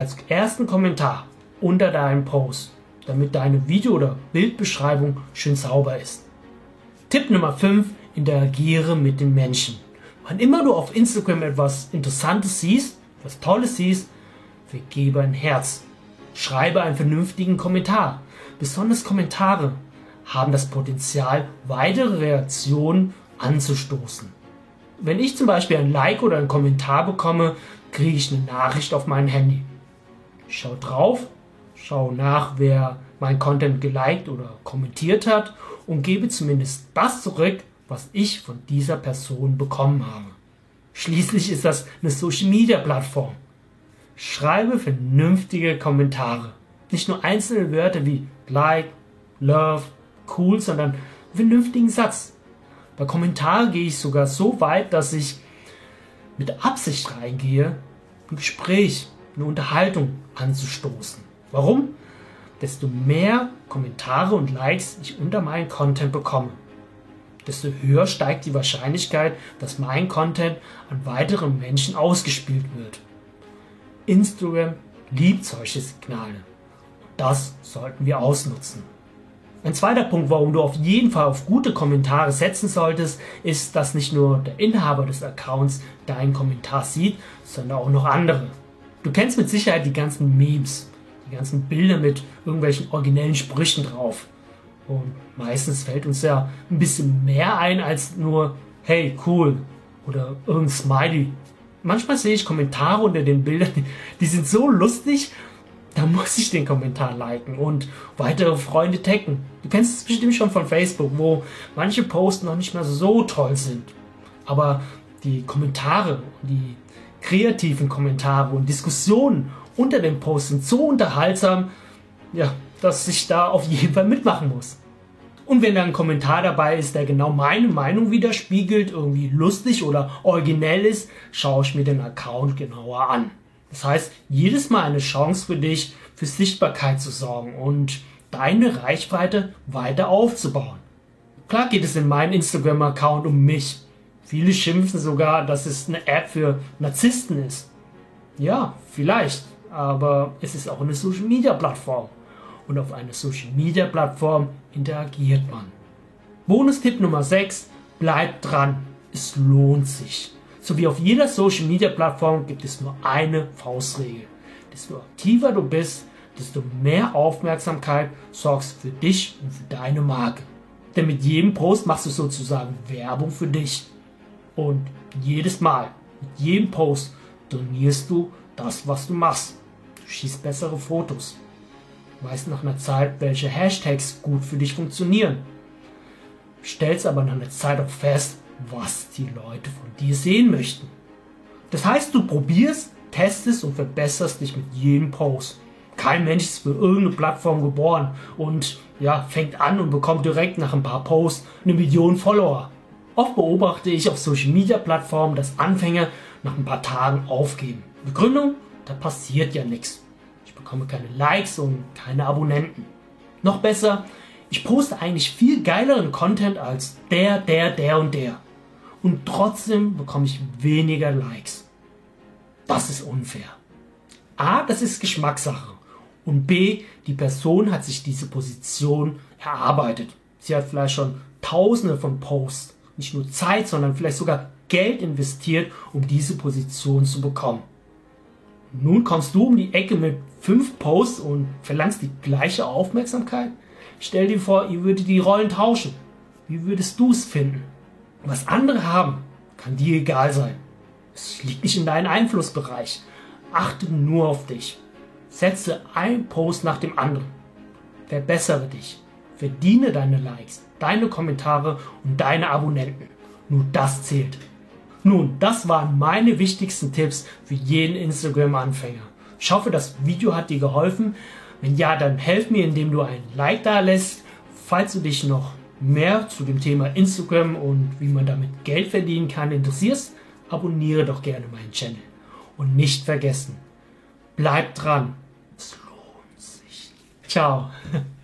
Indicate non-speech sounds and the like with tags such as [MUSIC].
als ersten Kommentar unter deinem Post, damit deine Video- oder Bildbeschreibung schön sauber ist. Tipp Nummer 5. Interagiere mit den Menschen. Wann immer du auf Instagram etwas Interessantes siehst, was Tolles siehst, vergebe ein Herz. Schreibe einen vernünftigen Kommentar. Besonders Kommentare haben das Potenzial, weitere Reaktionen anzustoßen. Wenn ich zum Beispiel ein Like oder einen Kommentar bekomme, kriege ich eine Nachricht auf mein Handy. Ich schaue drauf, schaue nach, wer mein Content geliked oder kommentiert hat und gebe zumindest das zurück, was ich von dieser Person bekommen habe. Schließlich ist das eine Social Media Plattform. Schreibe vernünftige Kommentare. Nicht nur einzelne Wörter wie like, love, cool, sondern einen vernünftigen Satz. Bei Kommentaren gehe ich sogar so weit, dass ich mit Absicht reingehe, ein Gespräch eine Unterhaltung anzustoßen. Warum? Desto mehr Kommentare und Likes ich unter meinen Content bekomme, desto höher steigt die Wahrscheinlichkeit, dass mein Content an weiteren Menschen ausgespielt wird. Instagram liebt solche Signale. Das sollten wir ausnutzen. Ein zweiter Punkt, warum du auf jeden Fall auf gute Kommentare setzen solltest, ist, dass nicht nur der Inhaber des Accounts deinen Kommentar sieht, sondern auch noch andere. Du kennst mit Sicherheit die ganzen Memes, die ganzen Bilder mit irgendwelchen originellen Sprüchen drauf. Und meistens fällt uns ja ein bisschen mehr ein als nur, hey, cool oder irgendein Smiley. Manchmal sehe ich Kommentare unter den Bildern, [LAUGHS] die sind so lustig, da muss ich den Kommentar liken und weitere Freunde taggen. Du kennst es bestimmt schon von Facebook, wo manche Posts noch nicht mehr so toll sind. Aber die Kommentare, die kreativen Kommentare und Diskussionen unter dem Post sind so unterhaltsam, ja, dass ich da auf jeden Fall mitmachen muss. Und wenn da ein Kommentar dabei ist, der genau meine Meinung widerspiegelt, irgendwie lustig oder originell ist, schaue ich mir den Account genauer an. Das heißt, jedes Mal eine Chance für dich, für Sichtbarkeit zu sorgen und deine Reichweite weiter aufzubauen. Klar geht es in meinem Instagram-Account um mich. Viele schimpfen sogar, dass es eine App für Narzissten ist. Ja, vielleicht, aber es ist auch eine Social-Media-Plattform. Und auf einer Social-Media-Plattform interagiert man. Bonus-Tipp Nummer 6, bleib dran. Es lohnt sich. So wie auf jeder Social Media Plattform gibt es nur eine Faustregel. Desto aktiver du bist, desto mehr Aufmerksamkeit sorgst für dich und für deine Marke. Denn mit jedem Post machst du sozusagen Werbung für dich. Und jedes Mal, mit jedem Post, donierst du das, was du machst. Du schießt bessere Fotos. Du weißt nach einer Zeit, welche Hashtags gut für dich funktionieren. Stellst aber nach einer Zeit auch fest, was die Leute von dir sehen möchten. Das heißt, du probierst, testest und verbesserst dich mit jedem Post. Kein Mensch ist für irgendeine Plattform geboren und ja, fängt an und bekommt direkt nach ein paar Posts eine Million Follower. Oft beobachte ich auf Social Media Plattformen, dass Anfänger nach ein paar Tagen aufgeben. Begründung? Da passiert ja nichts. Ich bekomme keine Likes und keine Abonnenten. Noch besser, ich poste eigentlich viel geileren Content als der, der, der und der und trotzdem bekomme ich weniger Likes. Das ist unfair. A, das ist Geschmackssache. Und B, die Person hat sich diese Position erarbeitet. Sie hat vielleicht schon tausende von Posts, nicht nur Zeit, sondern vielleicht sogar Geld investiert, um diese Position zu bekommen. Nun kommst du um die Ecke mit fünf Posts und verlangst die gleiche Aufmerksamkeit? Stell dir vor, ihr würdet die Rollen tauschen. Wie würdest du es finden? Was andere haben, kann dir egal sein. Es liegt nicht in deinem Einflussbereich. Achte nur auf dich. Setze ein Post nach dem anderen. Verbessere dich. Verdiene deine Likes, deine Kommentare und deine Abonnenten. Nur das zählt. Nun, das waren meine wichtigsten Tipps für jeden Instagram-Anfänger. Ich hoffe, das Video hat dir geholfen. Wenn ja, dann helf mir, indem du ein Like da lässt. Falls du dich noch mehr zu dem Thema Instagram und wie man damit Geld verdienen kann interessierst, abonniere doch gerne meinen Channel. Und nicht vergessen, bleib dran. Es lohnt sich. Ciao. [LAUGHS]